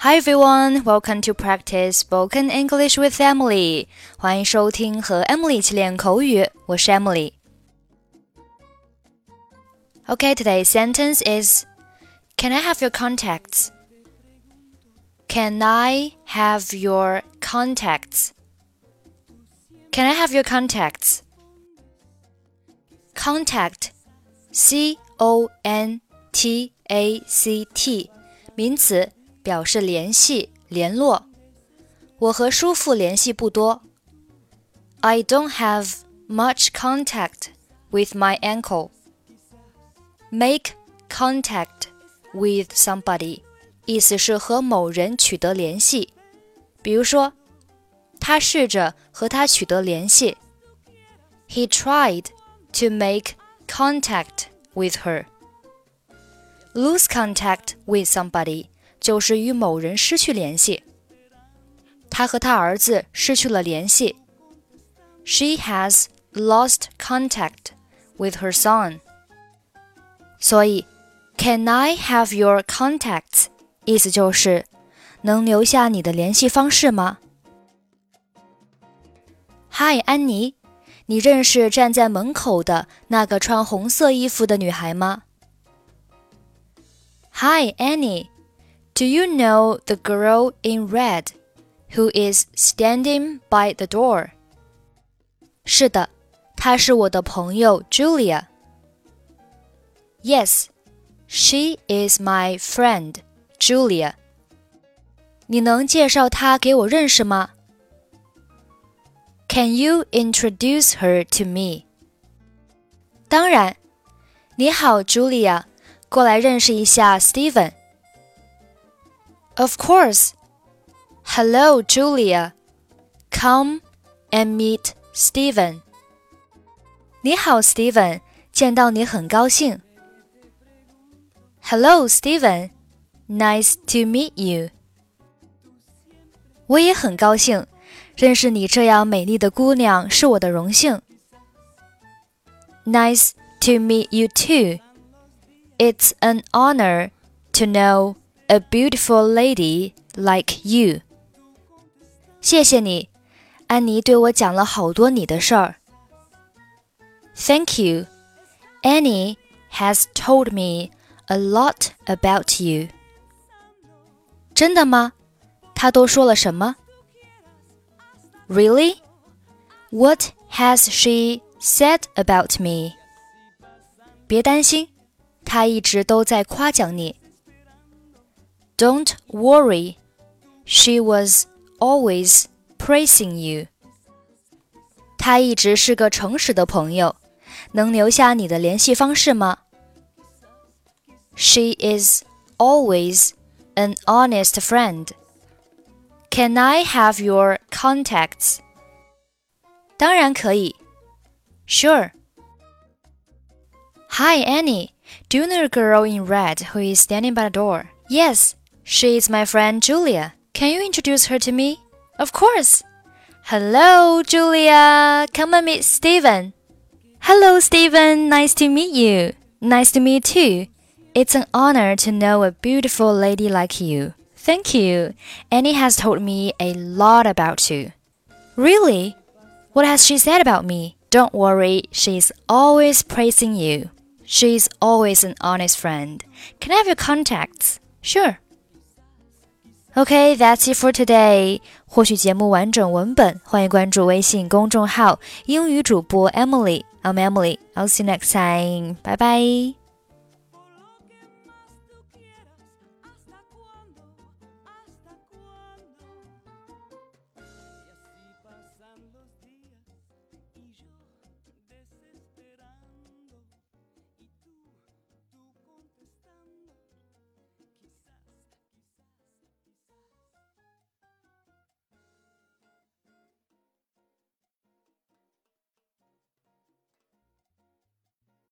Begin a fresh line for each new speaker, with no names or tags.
Hi everyone, welcome to practice spoken English with Emily. 欢迎收听和 Emily 一起练口语，我是 Emily。Okay, today's sentence is Can I have your contacts? Can I have your contacts? Can I have your contacts? Contact, C O N T A C T，名词。 表示联系、联络。我和叔父联系不多。I don't have much contact with my uncle. Make contact with somebody 意思是和某人取得联系。比如说，他试着和他取得联系。He tried to make contact with her. Lose contact with somebody 就是与某人失去联系。他和他儿子失去了联系。She has lost contact with her son。所以，Can I have your contacts？意思就是能留下你的联系方式吗？Hi，安妮，你认识站在门口的那个穿红色衣服的女孩吗？Hi，Annie。do you know the girl in red who is standing by the door? 是的，她是我的朋友 Julia. Yes, she is my friend Julia. 你能介绍她给我认识吗？Can you introduce her to me? 当然。你好，Julia，过来认识一下 Steven。 of course. Hello, Julia. Come and meet Steven. 你好，Steven，见到你很高兴。Hello, Stephen. Nice to meet you. 我也很高兴，认识你这样美丽的姑娘是我的荣幸。Nice to meet you too. It's an honor to know a beautiful lady like you。谢谢你，安妮对我讲了好多你的事儿。Thank you. Annie has told me a lot about you. 真的吗？她都说了什么？Really? What has she said about me? 别担心，她一直都在夸奖你。 don't worry. She was always praising you. 他一直是个诚实的朋友，能留下你的联系方式吗？She is always an honest friend. Can I have your contacts? 当然可以。Sure. Hi, Annie. Do you know a girl in red who is standing by the door? Yes. she is my friend Julia. Can you introduce her to me? Of course. Hello, Julia. Come and meet Steven. Hello, Steven. Nice to meet you. Nice to meet you too. It's an honor to know a beautiful lady like you. Thank you. Annie has told me a lot about you. Really? What has she said about me? Don't worry, she's always praising you. She's always an honest friend. Can I have your contacts? Sure. Okay, that's it for today. 获取节目完整文本，欢迎关注微信公众号“英语主播 Emily”。I'm Emily. I'll see you next time. Bye bye.